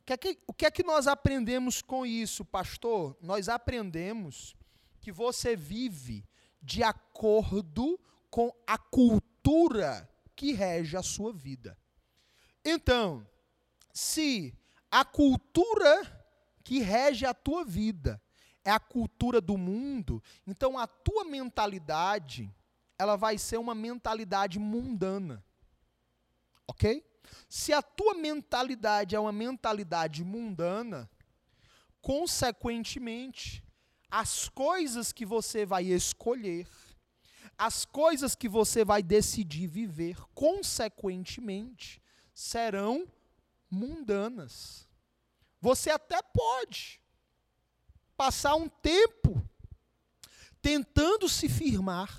O que, é que, o que é que nós aprendemos com isso, pastor? Nós aprendemos que você vive de acordo com a cultura que rege a sua vida. Então, se a cultura que rege a tua vida é a cultura do mundo, então a tua mentalidade, ela vai ser uma mentalidade mundana. OK? Se a tua mentalidade é uma mentalidade mundana, consequentemente, as coisas que você vai escolher, as coisas que você vai decidir viver, consequentemente, serão mundanas. Você até pode passar um tempo tentando se firmar,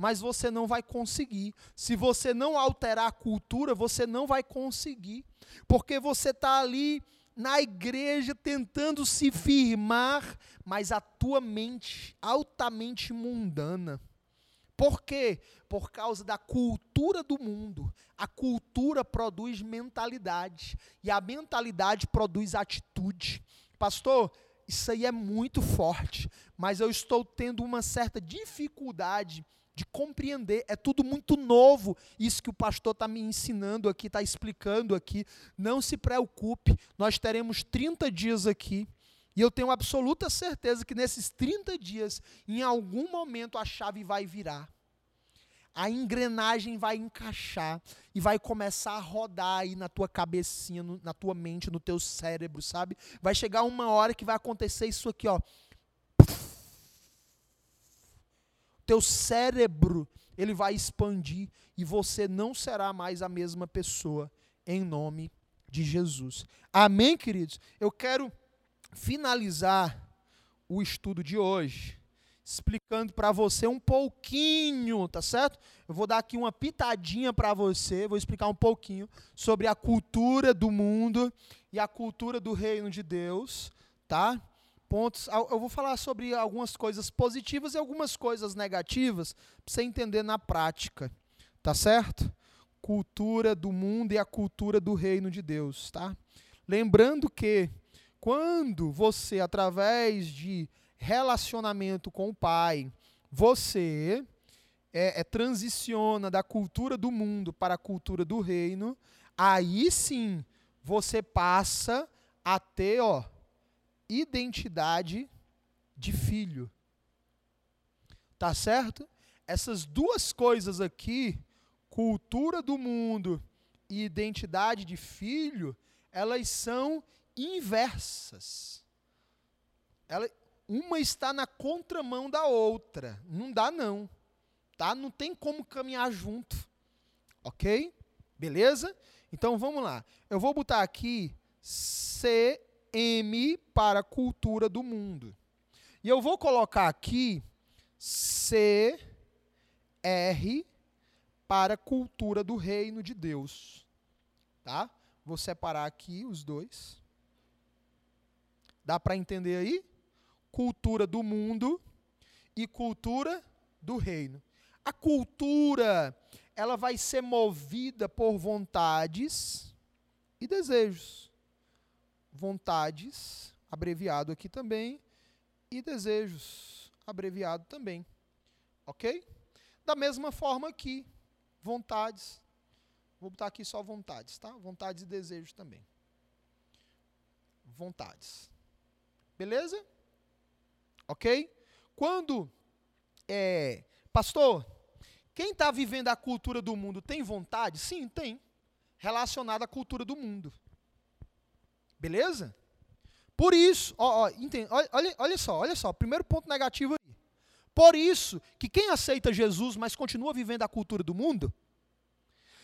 mas você não vai conseguir. Se você não alterar a cultura, você não vai conseguir, porque você está ali na igreja tentando se firmar, mas a tua mente altamente mundana. Por quê? Por causa da cultura do mundo. A cultura produz mentalidade e a mentalidade produz atitude. Pastor, isso aí é muito forte, mas eu estou tendo uma certa dificuldade de compreender. É tudo muito novo, isso que o pastor está me ensinando aqui, está explicando aqui. Não se preocupe, nós teremos 30 dias aqui. E eu tenho absoluta certeza que nesses 30 dias, em algum momento, a chave vai virar. A engrenagem vai encaixar e vai começar a rodar aí na tua cabecinha, no, na tua mente, no teu cérebro, sabe? Vai chegar uma hora que vai acontecer isso aqui, ó. Teu cérebro, ele vai expandir e você não será mais a mesma pessoa em nome de Jesus. Amém, queridos? Eu quero finalizar o estudo de hoje explicando para você um pouquinho, tá certo? Eu vou dar aqui uma pitadinha para você, vou explicar um pouquinho sobre a cultura do mundo e a cultura do reino de Deus, tá? Pontos, eu vou falar sobre algumas coisas positivas e algumas coisas negativas para você entender na prática, tá certo? Cultura do mundo e a cultura do reino de Deus, tá? Lembrando que quando você, através de relacionamento com o Pai, você é, é, transiciona da cultura do mundo para a cultura do reino, aí sim você passa a ter ó, identidade de filho. Tá certo? Essas duas coisas aqui, cultura do mundo e identidade de filho, elas são inversas. Ela, uma está na contramão da outra. Não dá não. Tá? Não tem como caminhar junto. OK? Beleza? Então vamos lá. Eu vou botar aqui CM para cultura do mundo. E eu vou colocar aqui CR para cultura do reino de Deus. Tá? Vou separar aqui os dois. Dá para entender aí? Cultura do mundo e cultura do reino. A cultura, ela vai ser movida por vontades e desejos. Vontades, abreviado aqui também, e desejos, abreviado também. Ok? Da mesma forma aqui, vontades. Vou botar aqui só vontades, tá? Vontades e desejos também. Vontades. Beleza? Ok? Quando é, pastor, quem está vivendo a cultura do mundo tem vontade? Sim, tem. Relacionada à cultura do mundo. Beleza? Por isso, ó, ó, olha, olha só, olha só, primeiro ponto negativo aí. Por isso que quem aceita Jesus, mas continua vivendo a cultura do mundo,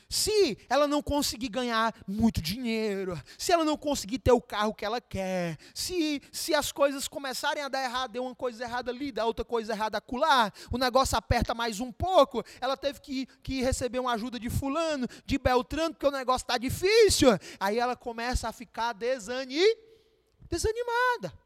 se ela não conseguir ganhar muito dinheiro, se ela não conseguir ter o carro que ela quer, se, se as coisas começarem a dar errado, deu uma coisa errada ali, dá outra coisa errada acolá, o negócio aperta mais um pouco, ela teve que, que receber uma ajuda de fulano, de Beltrano, porque o negócio está difícil, aí ela começa a ficar desani, desanimada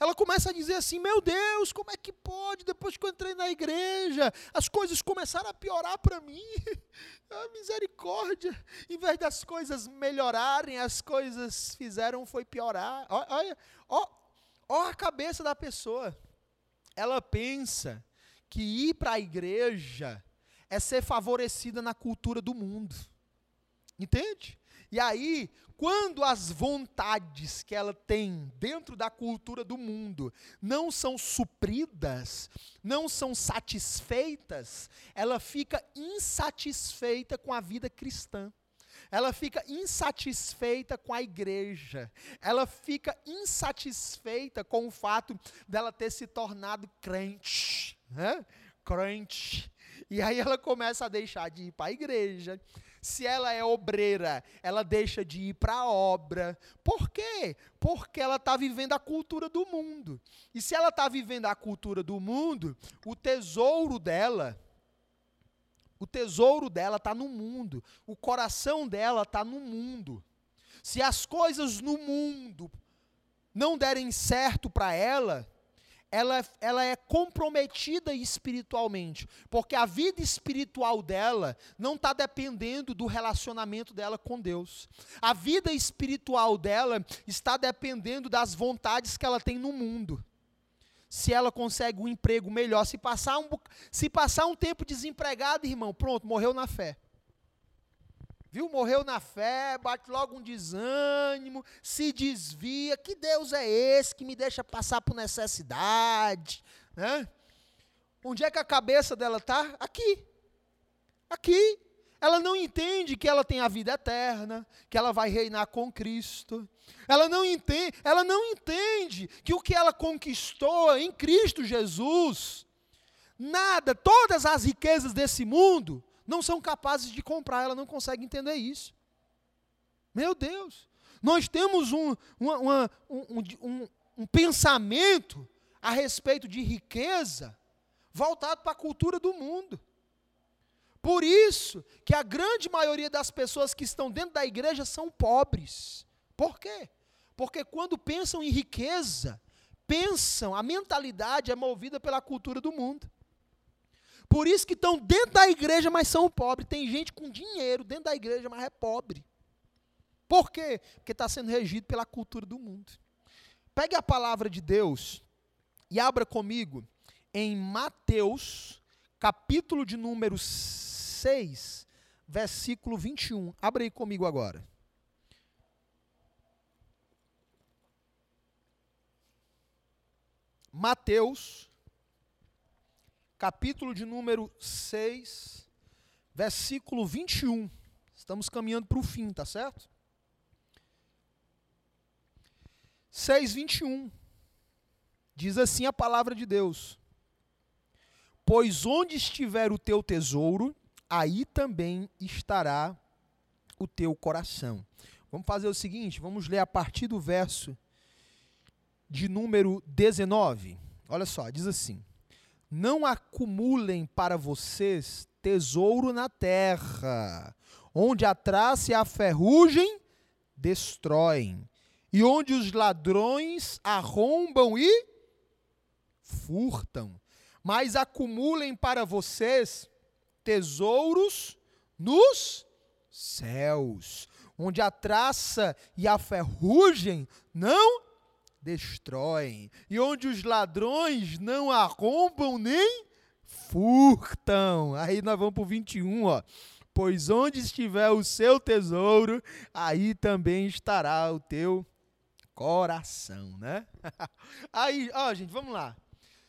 ela começa a dizer assim: Meu Deus, como é que pode? Depois que eu entrei na igreja, as coisas começaram a piorar para mim. Ah, misericórdia. Em vez das coisas melhorarem, as coisas fizeram foi piorar. Olha, olha, a cabeça da pessoa. Ela pensa que ir para a igreja é ser favorecida na cultura do mundo. Entende? E aí, quando as vontades que ela tem dentro da cultura do mundo não são supridas, não são satisfeitas, ela fica insatisfeita com a vida cristã. Ela fica insatisfeita com a igreja. Ela fica insatisfeita com o fato dela ter se tornado crente. Né? Crente. E aí ela começa a deixar de ir para a igreja, se ela é obreira, ela deixa de ir para a obra. Por quê? Porque ela está vivendo a cultura do mundo. E se ela está vivendo a cultura do mundo, o tesouro dela, o tesouro dela está no mundo. O coração dela está no mundo. Se as coisas no mundo não derem certo para ela, ela, ela é comprometida espiritualmente, porque a vida espiritual dela não está dependendo do relacionamento dela com Deus. A vida espiritual dela está dependendo das vontades que ela tem no mundo. Se ela consegue um emprego melhor, se passar um, se passar um tempo desempregado, irmão, pronto, morreu na fé. Viu? Morreu na fé, bate logo um desânimo, se desvia. Que Deus é esse que me deixa passar por necessidade? Né? Onde é que a cabeça dela está? Aqui. Aqui. Ela não entende que ela tem a vida eterna, que ela vai reinar com Cristo. Ela não entende, ela não entende que o que ela conquistou em Cristo Jesus, nada, todas as riquezas desse mundo, não são capazes de comprar, ela não consegue entender isso. Meu Deus, nós temos um, uma, uma, um, um, um pensamento a respeito de riqueza voltado para a cultura do mundo. Por isso que a grande maioria das pessoas que estão dentro da igreja são pobres. Por quê? Porque quando pensam em riqueza, pensam, a mentalidade é movida pela cultura do mundo. Por isso que estão dentro da igreja, mas são pobres. Tem gente com dinheiro dentro da igreja, mas é pobre. Por quê? Porque está sendo regido pela cultura do mundo. Pegue a palavra de Deus e abra comigo em Mateus, capítulo de número 6, versículo 21. Abra aí comigo agora. Mateus, capítulo de número 6, versículo 21. Estamos caminhando para o fim, tá certo? 6, 21. Diz assim a palavra de Deus: Pois onde estiver o teu tesouro, aí também estará o teu coração. Vamos fazer o seguinte, vamos ler a partir do verso de número 19. Olha só, diz assim: não acumulem para vocês tesouro na terra, onde a traça e a ferrugem destroem, e onde os ladrões arrombam e furtam. Mas acumulem para vocês tesouros nos céus, onde a traça e a ferrugem não destroem, e onde os ladrões não arrombam nem furtam. Aí nós vamos para o 21, ó. Pois onde estiver o seu tesouro, aí também estará o teu coração, né? aí, ó, gente, vamos lá.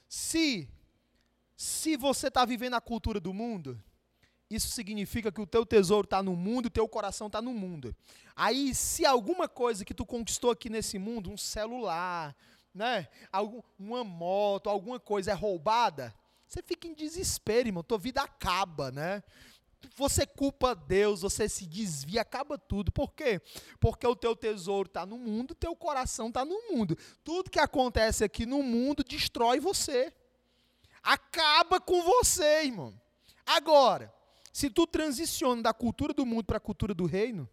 Se se você está vivendo a cultura do mundo, isso significa que o teu tesouro está no mundo, o teu coração está no mundo. Aí, se alguma coisa que tu conquistou aqui nesse mundo, um celular, né, uma moto, alguma coisa é roubada, você fica em desespero, irmão, tua vida acaba, né? Você culpa Deus, você se desvia, acaba tudo. Por quê? Porque o teu tesouro está no mundo, o teu coração está no mundo. Tudo que acontece aqui no mundo destrói você. Acaba com você, irmão. Agora, se tu transiciona da cultura do mundo para a cultura do reino,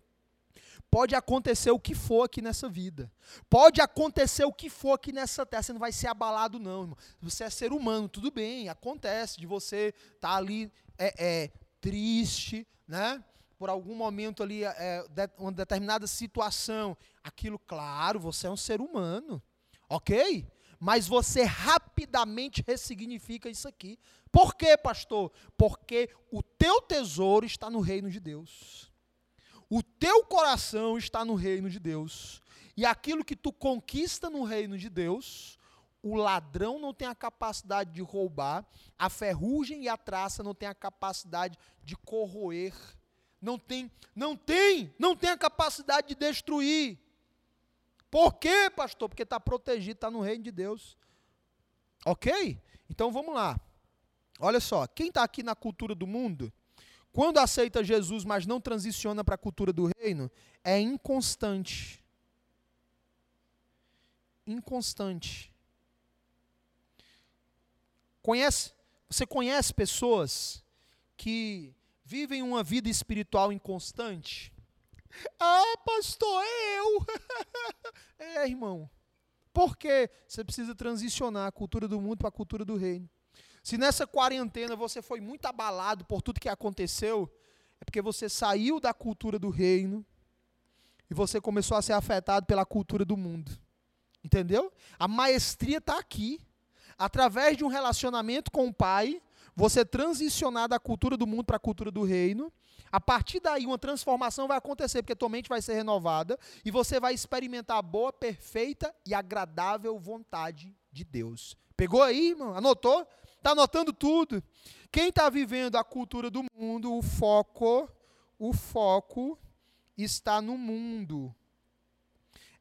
pode acontecer o que for aqui nessa vida. Pode acontecer o que for aqui nessa terra. Você não vai ser abalado, não, irmão. Você é ser humano, tudo bem. Acontece de você estar tá ali é, é, triste, né? Por algum momento ali, é, de, uma determinada situação. Aquilo, claro, você é um ser humano. Ok? Mas você rapidamente ressignifica isso aqui. Por quê, pastor? Porque o teu tesouro está no reino de Deus. O teu coração está no reino de Deus. E aquilo que tu conquista no reino de Deus, o ladrão não tem a capacidade de roubar, a ferrugem e a traça não tem a capacidade de corroer. Não tem, não tem, não tem a capacidade de destruir. Por quê, pastor? Porque está protegido, está no reino de Deus. Ok? Então vamos lá. Olha só, quem está aqui na cultura do mundo, quando aceita Jesus, mas não transiciona para a cultura do reino, é inconstante. Inconstante. Conhece? Você conhece pessoas que vivem uma vida espiritual inconstante? Ah, pastor, eu. é, irmão. Por quê? Você precisa transicionar a cultura do mundo para a cultura do reino. Se nessa quarentena você foi muito abalado por tudo que aconteceu, é porque você saiu da cultura do reino e você começou a ser afetado pela cultura do mundo. Entendeu? A maestria está aqui. Através de um relacionamento com o Pai, você transicionar da cultura do mundo para a cultura do reino a partir daí, uma transformação vai acontecer, porque tua mente vai ser renovada e você vai experimentar a boa, perfeita e agradável vontade de Deus. Pegou aí, irmão? Anotou? Está anotando tudo. Quem está vivendo a cultura do mundo, o foco, o foco está no mundo.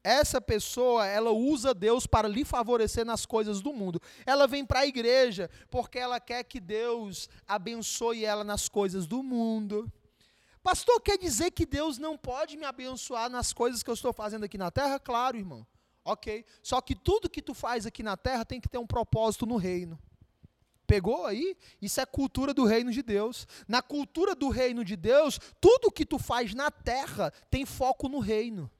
Essa pessoa, ela usa Deus para lhe favorecer nas coisas do mundo. Ela vem para a igreja porque ela quer que Deus abençoe ela nas coisas do mundo. Pastor, quer dizer que Deus não pode me abençoar nas coisas que eu estou fazendo aqui na terra? Claro, irmão. Ok. Só que tudo que tu faz aqui na terra tem que ter um propósito no reino. Pegou aí? Isso é cultura do reino de Deus. Na cultura do reino de Deus, tudo que tu faz na terra tem foco no reino.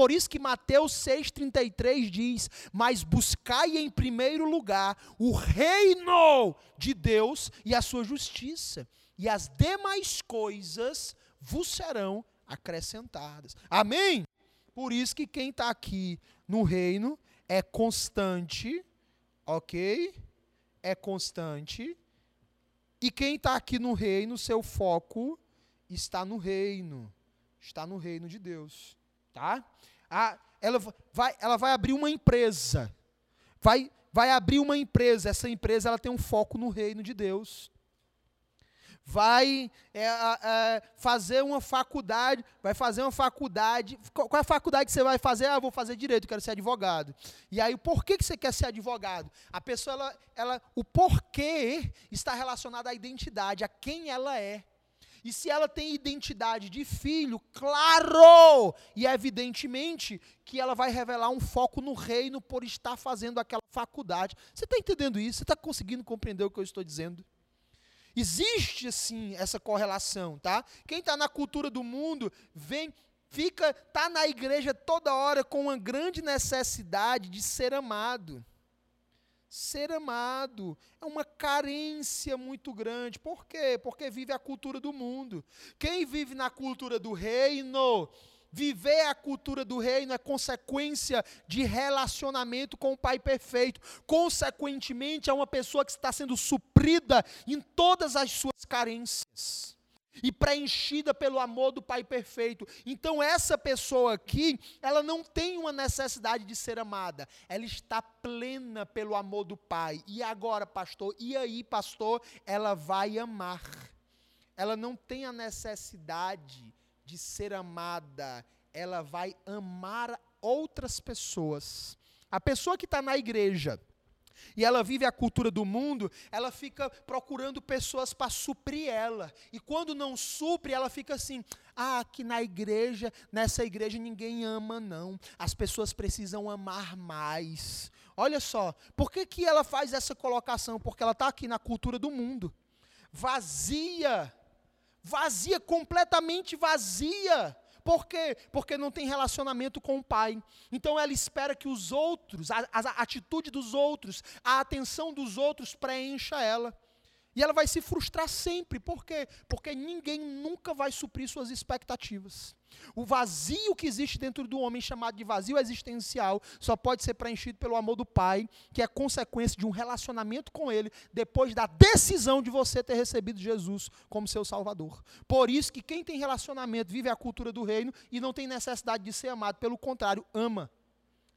Por isso que Mateus 6,33 diz: Mas buscai em primeiro lugar o reino de Deus e a sua justiça e as demais coisas vos serão acrescentadas. Amém? Por isso que quem está aqui no reino é constante, ok? É constante. E quem está aqui no reino, seu foco está no reino. Está no reino de Deus. Tá? Ela, vai, ela vai abrir uma empresa. Vai, vai abrir uma empresa. Essa empresa ela tem um foco no reino de Deus vai é, é, fazer uma faculdade, vai fazer uma faculdade. Qual é a faculdade que você vai fazer? Ah, vou fazer direito, quero ser advogado. E aí, por que, que você quer ser advogado? A pessoa, ela, ela, o porquê está relacionado à identidade, a quem ela é. E se ela tem identidade de filho, claro e evidentemente que ela vai revelar um foco no reino por estar fazendo aquela faculdade. Você está entendendo isso? Você está conseguindo compreender o que eu estou dizendo? Existe sim essa correlação, tá? Quem está na cultura do mundo vem, fica, tá na igreja toda hora com uma grande necessidade de ser amado. Ser amado é uma carência muito grande. Por quê? Porque vive a cultura do mundo. Quem vive na cultura do reino Viver a cultura do reino é consequência de relacionamento com o Pai perfeito. Consequentemente, é uma pessoa que está sendo suprida em todas as suas carências e preenchida pelo amor do Pai perfeito. Então, essa pessoa aqui, ela não tem uma necessidade de ser amada, ela está plena pelo amor do Pai. E agora, pastor? E aí, pastor? Ela vai amar. Ela não tem a necessidade de ser amada, ela vai amar outras pessoas. A pessoa que está na igreja e ela vive a cultura do mundo, ela fica procurando pessoas para suprir ela. E quando não supre, ela fica assim: ah, aqui na igreja, nessa igreja ninguém ama, não. As pessoas precisam amar mais. Olha só, por que, que ela faz essa colocação? Porque ela está aqui na cultura do mundo, vazia vazia, completamente vazia. Por quê? Porque não tem relacionamento com o pai. Então ela espera que os outros, a, a atitude dos outros, a atenção dos outros preencha ela. E ela vai se frustrar sempre. Por quê? Porque ninguém nunca vai suprir suas expectativas. O vazio que existe dentro do homem, chamado de vazio existencial, só pode ser preenchido pelo amor do Pai, que é consequência de um relacionamento com Ele, depois da decisão de você ter recebido Jesus como seu Salvador. Por isso que quem tem relacionamento vive a cultura do reino e não tem necessidade de ser amado, pelo contrário, ama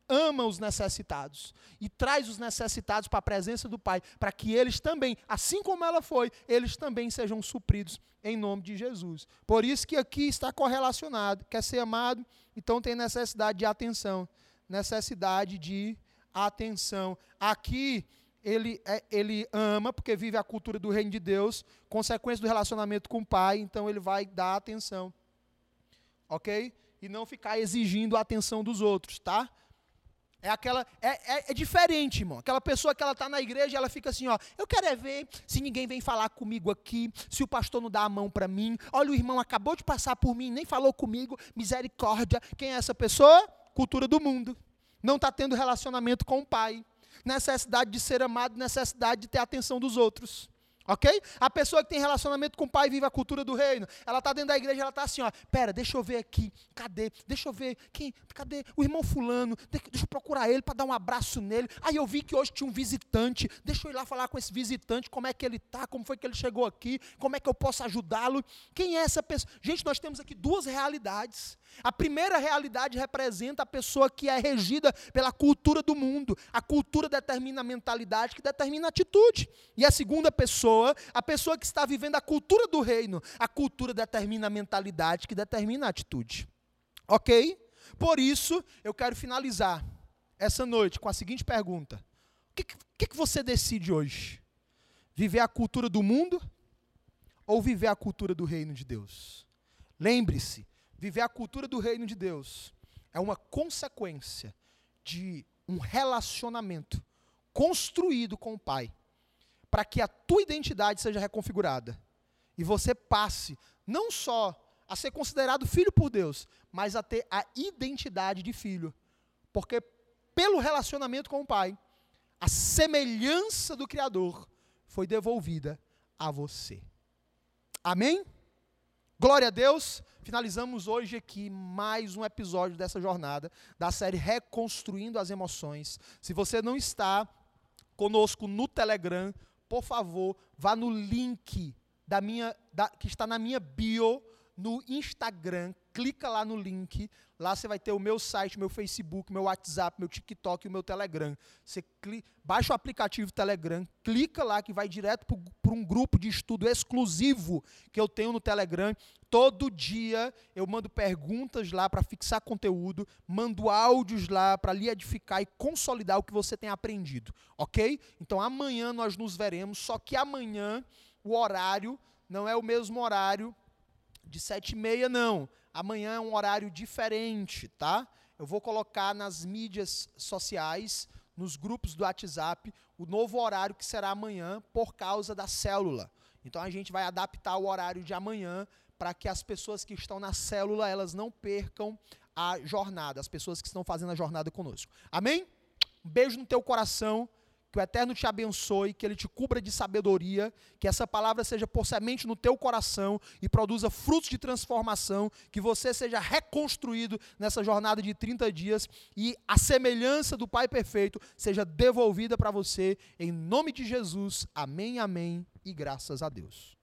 ama os necessitados e traz os necessitados para a presença do Pai, para que eles também, assim como ela foi, eles também sejam supridos em nome de Jesus. Por isso que aqui está correlacionado, quer ser amado, então tem necessidade de atenção, necessidade de atenção. Aqui ele, é, ele ama, porque vive a cultura do reino de Deus, consequência do relacionamento com o Pai, então ele vai dar atenção. Ok? E não ficar exigindo a atenção dos outros, tá? É aquela. É, é, é, diferente, irmão. Aquela pessoa que ela está na igreja, ela fica assim, ó. Eu quero é ver se ninguém vem falar comigo aqui, se o pastor não dá a mão para mim. Olha, o irmão acabou de passar por mim, nem falou comigo. Misericórdia. Quem é essa pessoa? Cultura do mundo. Não está tendo relacionamento com o pai. Necessidade de ser amado, necessidade de ter atenção dos outros. Ok? A pessoa que tem relacionamento com o pai vive a cultura do reino. Ela está dentro da igreja, ela está assim, ó. Pera, deixa eu ver aqui. Cadê? Deixa eu ver. Quem? Cadê? O irmão fulano. Deixa eu procurar ele para dar um abraço nele. Aí eu vi que hoje tinha um visitante. Deixa eu ir lá falar com esse visitante. Como é que ele está? Como foi que ele chegou aqui? Como é que eu posso ajudá-lo? Quem é essa pessoa? Gente, nós temos aqui duas realidades. A primeira realidade representa a pessoa que é regida pela cultura do mundo. A cultura determina a mentalidade que determina a atitude. E a segunda pessoa, a pessoa que está vivendo a cultura do reino. A cultura determina a mentalidade que determina a atitude. Ok? Por isso, eu quero finalizar essa noite com a seguinte pergunta: O que, que, que você decide hoje? Viver a cultura do mundo ou viver a cultura do reino de Deus? Lembre-se, viver a cultura do reino de Deus é uma consequência de um relacionamento construído com o Pai, para que a tua identidade seja reconfigurada e você passe não só a ser considerado filho por Deus, mas a ter a identidade de filho. Porque pelo relacionamento com o Pai, a semelhança do Criador foi devolvida a você. Amém? Glória a Deus. Finalizamos hoje aqui mais um episódio dessa jornada da série Reconstruindo as Emoções. Se você não está conosco no Telegram, por favor, vá no link da minha, da, que está na minha bio no Instagram, clica lá no link, lá você vai ter o meu site, meu Facebook, meu WhatsApp, meu TikTok e o meu Telegram. Você clica, baixa o aplicativo Telegram, clica lá que vai direto para um grupo de estudo exclusivo que eu tenho no Telegram. Todo dia eu mando perguntas lá para fixar conteúdo, mando áudios lá para lhe edificar e consolidar o que você tem aprendido, ok? Então amanhã nós nos veremos, só que amanhã o horário não é o mesmo horário de sete e meia não. Amanhã é um horário diferente, tá? Eu vou colocar nas mídias sociais, nos grupos do WhatsApp, o novo horário que será amanhã por causa da célula. Então a gente vai adaptar o horário de amanhã para que as pessoas que estão na célula elas não percam a jornada, as pessoas que estão fazendo a jornada conosco. Amém? Um beijo no teu coração. Que o Eterno te abençoe, que Ele te cubra de sabedoria, que essa palavra seja por semente no teu coração e produza frutos de transformação, que você seja reconstruído nessa jornada de 30 dias e a semelhança do Pai perfeito seja devolvida para você, em nome de Jesus. Amém, amém e graças a Deus.